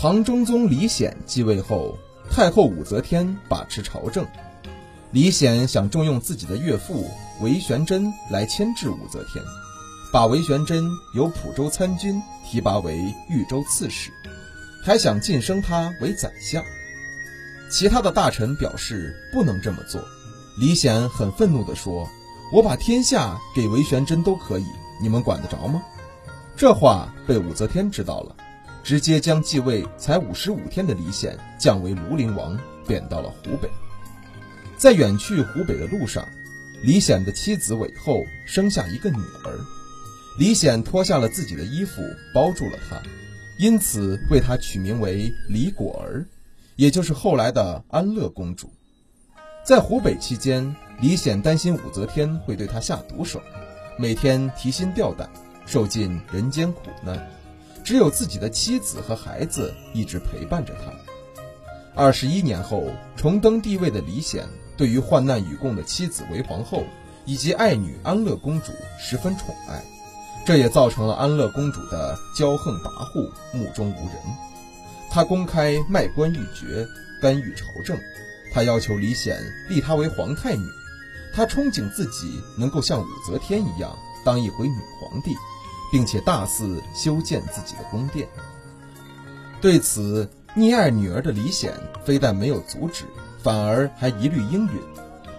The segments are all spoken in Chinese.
唐中宗李显继位后，太后武则天把持朝政。李显想重用自己的岳父韦玄真来牵制武则天，把韦玄真由蒲州参军提拔为豫州刺史，还想晋升他为宰相。其他的大臣表示不能这么做。李显很愤怒地说：“我把天下给韦玄真都可以，你们管得着吗？”这话被武则天知道了。直接将继位才五十五天的李显降为庐陵王，贬到了湖北。在远去湖北的路上，李显的妻子韦后生下一个女儿，李显脱下了自己的衣服包住了她，因此为她取名为李果儿，也就是后来的安乐公主。在湖北期间，李显担心武则天会对他下毒手，每天提心吊胆，受尽人间苦难。只有自己的妻子和孩子一直陪伴着他。二十一年后重登帝位的李显，对于患难与共的妻子韦皇后以及爱女安乐公主十分宠爱，这也造成了安乐公主的骄横跋扈、目中无人。他公开卖官鬻爵，干预朝政。他要求李显立她为皇太女。他憧憬自己能够像武则天一样当一回女皇帝。并且大肆修建自己的宫殿。对此，溺爱女儿的李显非但没有阻止，反而还一律应允。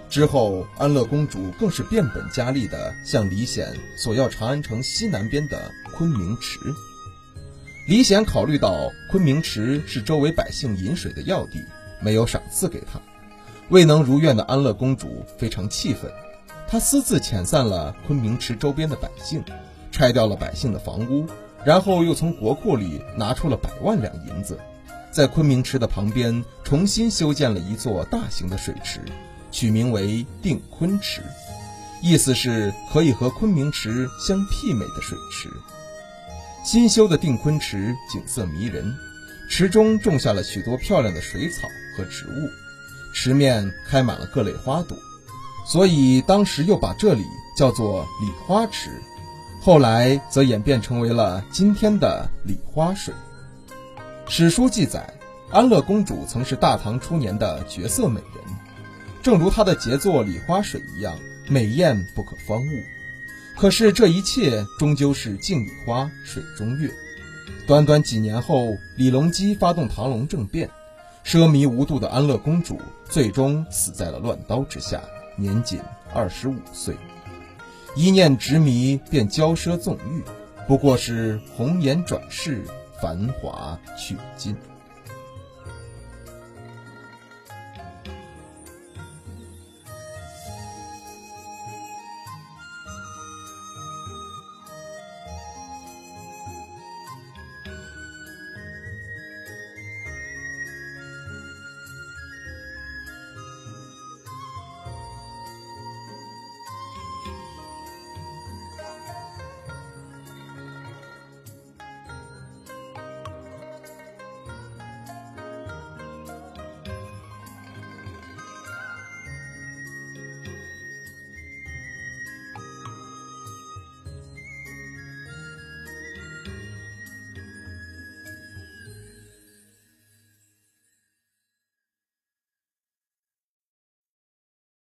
之后，安乐公主更是变本加厉地向李显索要长安城西南边的昆明池。李显考虑到昆明池是周围百姓饮水的要地，没有赏赐给他，未能如愿的安乐公主非常气愤，她私自遣散了昆明池周边的百姓。拆掉了百姓的房屋，然后又从国库里拿出了百万两银子，在昆明池的旁边重新修建了一座大型的水池，取名为定昆池，意思是可以和昆明池相媲美的水池。新修的定昆池景色迷人，池中种下了许多漂亮的水草和植物，池面开满了各类花朵，所以当时又把这里叫做李花池。后来则演变成为了今天的礼花水。史书记载，安乐公主曾是大唐初年的绝色美人，正如她的杰作礼花水一样美艳不可方物。可是这一切终究是镜里花水中月。短短几年后，李隆基发动唐隆政变，奢靡无度的安乐公主最终死在了乱刀之下，年仅二十五岁。一念执迷，便骄奢纵欲，不过是红颜转世，繁华去尽。